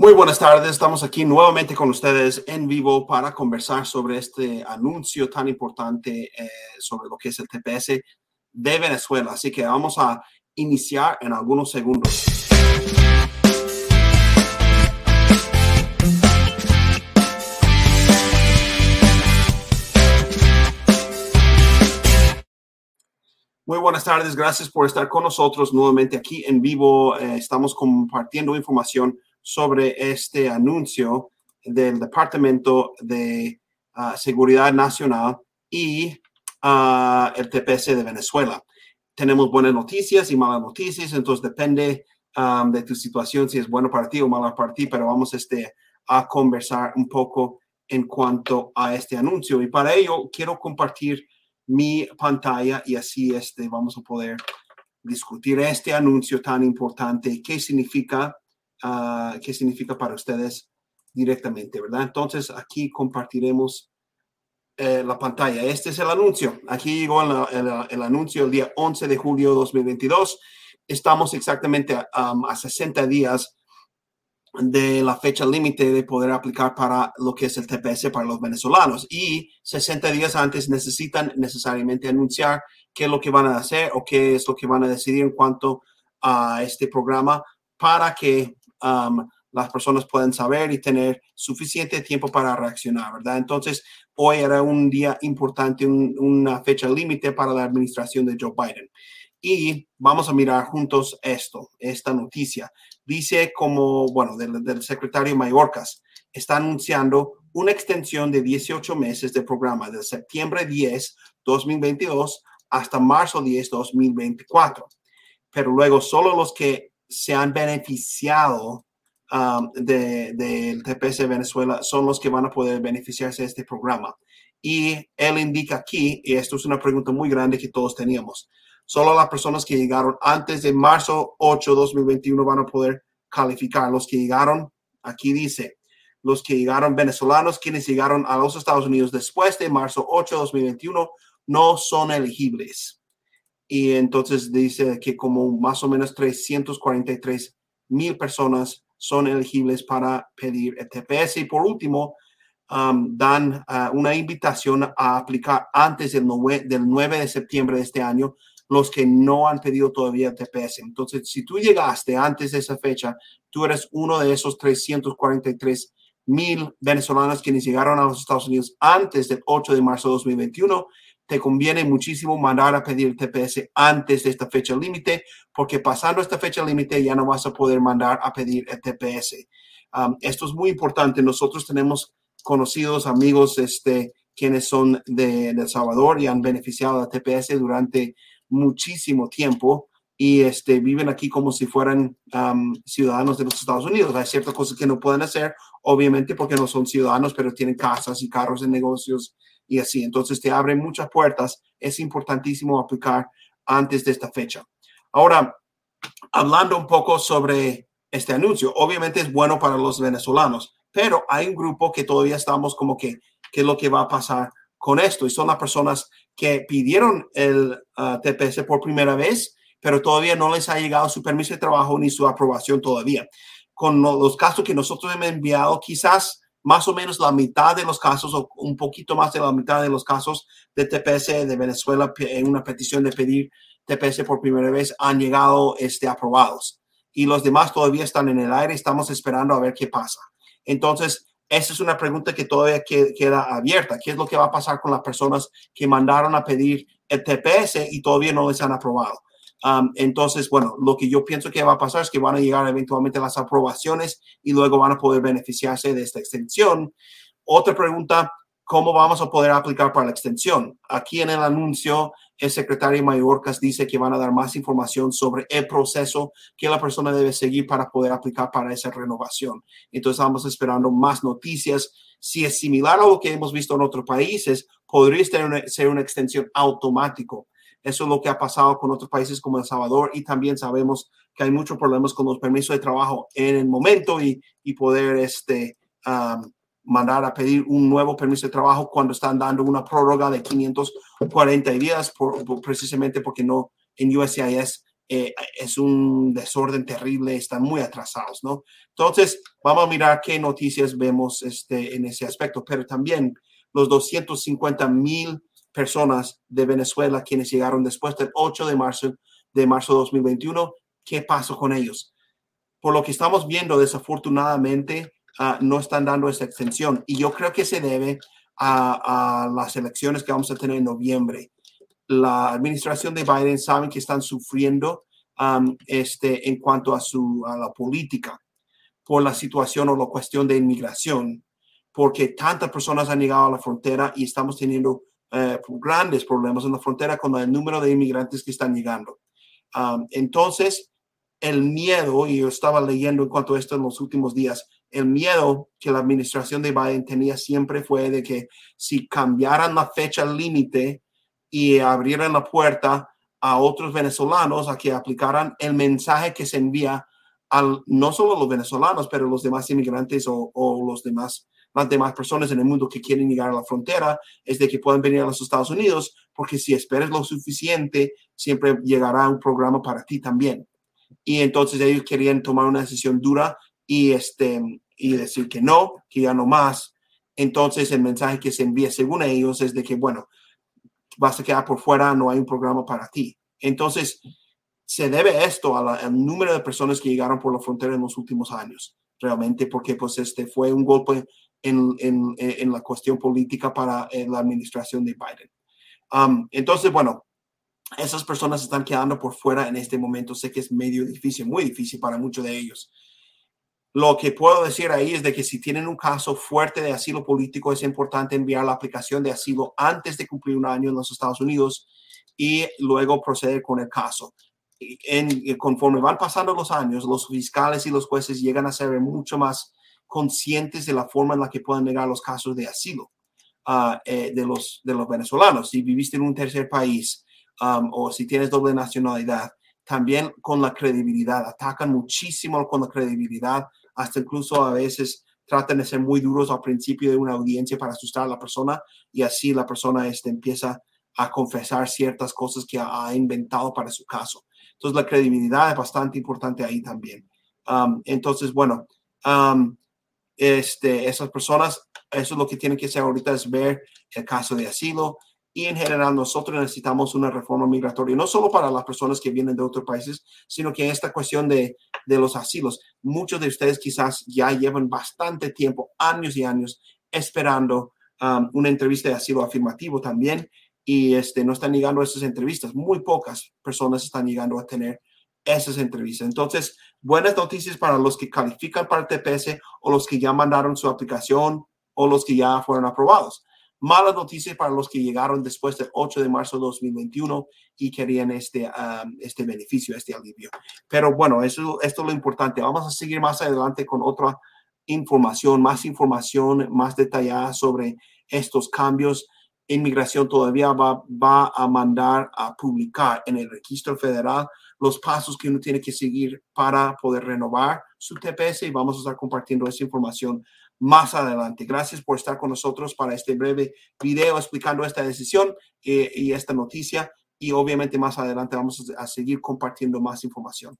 Muy buenas tardes, estamos aquí nuevamente con ustedes en vivo para conversar sobre este anuncio tan importante eh, sobre lo que es el TPS de Venezuela. Así que vamos a iniciar en algunos segundos. Muy buenas tardes, gracias por estar con nosotros nuevamente aquí en vivo. Eh, estamos compartiendo información sobre este anuncio del Departamento de ah, Seguridad Nacional y ah, el TPS de Venezuela. Tenemos buenas noticias y malas noticias, entonces depende um, de tu situación, si es bueno para ti o malo para ti, pero vamos este, a conversar un poco en cuanto a este anuncio. Y para ello quiero compartir mi pantalla y así este, vamos a poder discutir este anuncio tan importante, qué significa uh, qué significa para ustedes directamente, ¿verdad? Entonces aquí compartiremos eh, la pantalla. Este es el anuncio. Aquí llegó el, anuncio el día 11 de julio de 2022. Estamos exactamente a 60 días de la fecha límite de poder aplicar para lo que es el TPS para los venezolanos. Y 60 días antes necesitan necesariamente anunciar qué es lo que van a hacer o qué es lo que van a decidir en cuanto a este programa para que Las personas pueden saber y tener suficiente tiempo para reaccionar, ¿verdad? Entonces, hoy era un día importante, una fecha límite para la administración de Joe Biden. Y vamos a mirar juntos esto, esta noticia. Dice como, bueno, del, del secretario Mayorkas, está anunciando una extensión de 18 meses de programa de septiembre 10, 2022 hasta marzo 10, 2024. Pero luego solo los que se han beneficiado um, del TPS de Venezuela son los que van a poder beneficiarse de este programa. Y él indica aquí, y esto es una pregunta muy grande que todos teníamos, solo las personas que llegaron antes de marzo 8, 2021 van a poder calificar. Los que llegaron, aquí dice, los que llegaron venezolanos, quienes llegaron a los Estados Unidos después de marzo 8, 2021, no son elegibles y entonces dice que como más o menos 343 mil personas son elegibles para pedir el TPS. Y por último, um, dan uh, una invitación a aplicar antes del 9, del 9 de septiembre de este año los que no han pedido todavía el TPS. Entonces, si tú llegaste antes de esa fecha, tú eres uno de esos 343 mil venezolanos quienes llegaron a los Estados Unidos antes del 8 de marzo de 2021 te conviene muchísimo mandar a pedir el TPS antes de esta fecha límite, porque pasando esta fecha límite ya no vas a poder mandar a pedir el TPS. Um, esto es muy importante. Nosotros tenemos conocidos, amigos, este, quienes son de, El Salvador y han beneficiado del TPS durante muchísimo tiempo y este, viven aquí como si fueran um, ciudadanos de los Estados Unidos. Hay ciertas cosas que no pueden hacer, obviamente porque no son ciudadanos, pero tienen casas y carros de negocios y así. Entonces te abre muchas puertas. Es importantísimo aplicar antes de esta fecha. Ahora, hablando un poco sobre este anuncio, obviamente es bueno para los venezolanos, pero hay un grupo que todavía estamos como que, ¿qué es lo que va a pasar con esto? Y son las personas que pidieron el uh, TPS por primera vez, pero todavía no les ha llegado su permiso de trabajo ni su aprobación todavía. Con los casos que nosotros hemos enviado, quizás más o menos la mitad de los casos o un poquito más de la mitad de los casos de TPS de Venezuela en una petición de pedir TPS por primera vez han llegado este, aprobados y los demás todavía están en el aire. Estamos esperando a ver qué pasa. Entonces, esa es una pregunta que todavía queda abierta. ¿Qué es lo que va a pasar con las personas que mandaron a pedir el TPS y todavía no les han aprobado? Entonces, bueno, lo que yo pienso que va a pasar es que van a llegar eventualmente las aprobaciones y luego van a poder beneficiarse de esta extensión. Otra pregunta, ¿cómo vamos a poder aplicar para la extensión? Aquí en el anuncio, el secretario Mayorkas dice que van a dar más información sobre el proceso que la persona debe seguir para poder aplicar para esa renovación. Entonces, estamos esperando más noticias. Si es similar a lo que hemos visto en otros países, podría ser una, extensión automático eso es lo que ha pasado con otros países como El Salvador y también sabemos que hay muchos problemas con los permisos de trabajo en el momento y, y poder este, mandar a pedir un nuevo permiso de trabajo cuando están dando una prórroga de 540 días precisamente porque no en USCIS eh, es un desorden terrible, están muy atrasados, ¿no? Entonces, vamos a mirar qué noticias vemos este, en ese aspecto, pero también los 250 mil personas de Venezuela quienes llegaron después del 8 de marzo de marzo 2021, ¿qué pasó con ellos? Por lo que estamos viendo, desafortunadamente, uh, no están dando esa extensión y yo creo que se debe a, a las elecciones que vamos a tener en noviembre la administración de Biden saben que están sufriendo um, este, en cuanto a, su, a la política por la situación o la cuestión de inmigración, porque tantas personas han llegado a la frontera y estamos teniendo eh, grandes problemas en la frontera con el número de inmigrantes que están llegando. Entonces, el miedo, y yo estaba leyendo en cuanto a esto en los últimos días, el miedo que la administración de Biden tenía siempre fue de que si cambiaran la fecha límite y abrieran la puerta a otros venezolanos a que aplicaran el mensaje que se envía al, no solo los venezolanos, pero los demás inmigrantes o, o, los demás, las demás personas en el mundo que quieren llegar a la frontera, es de que pueden venir a los Estados Unidos, porque si esperas lo suficiente, siempre llegará un programa para ti también. Y entonces ellos querían tomar una decisión dura y, este, y decir que no, que ya no más. Entonces el mensaje que se envía según ellos es de que, bueno, vas a quedar por fuera, no hay un programa para ti. Entonces, se debe esto al número de personas que llegaron por la frontera en los últimos años, realmente, porque pues este fue un golpe en, en, en la cuestión política para eh, la administración de Biden. Um, entonces, bueno, esas personas están quedando por fuera en este momento. Sé que es medio difícil, muy difícil para muchos de ellos. Lo que puedo decir ahí es de que si tienen un caso fuerte de asilo político, es importante enviar la aplicación de asilo antes de cumplir un año en los Estados Unidos y luego proceder con el caso. En, conforme van pasando los años, los fiscales y los jueces llegan a ser mucho más conscientes de la forma en la que pueden negar los casos de asilo uh, eh, de, los, de los venezolanos. Si viviste en un tercer país um, o si tienes doble nacionalidad, también con la credibilidad, atacan muchísimo con la credibilidad hasta incluso a veces tratan de ser muy duros al principio de una audiencia para asustar a la persona y así la persona este, empieza a confesar ciertas cosas que ha inventado para su caso. Entonces la credibilidad es bastante importante ahí también. Um, entonces, bueno, um, este, esas personas, eso es lo que tienen que hacer ahorita es ver el caso de asilo, y en general nosotros necesitamos una reforma migratoria, no solo para las personas que vienen de otros países, sino que en esta cuestión de, de los asilos, muchos de ustedes quizás ya llevan bastante tiempo, años y años, esperando um, una entrevista de asilo afirmativo también y este, no están llegando a esas entrevistas. Muy pocas personas están llegando a tener esas entrevistas. Entonces, buenas noticias para los que califican para el TPS o los que ya mandaron su aplicación o los que ya fueron aprobados malas noticias para los que llegaron después del 8 de marzo de 2021 y querían este, um, este beneficio, este alivio. Pero bueno, eso, esto es lo importante. Vamos a seguir más adelante con otra información, más información más detallada sobre estos cambios. Inmigración todavía va, va a mandar a publicar en el registro federal los pasos que uno tiene que seguir para poder renovar su TPS y vamos a estar compartiendo esa información más adelante. Gracias por estar con nosotros para este breve video explicando esta decisión y, eh, y esta noticia. Y obviamente más adelante vamos a seguir compartiendo más información.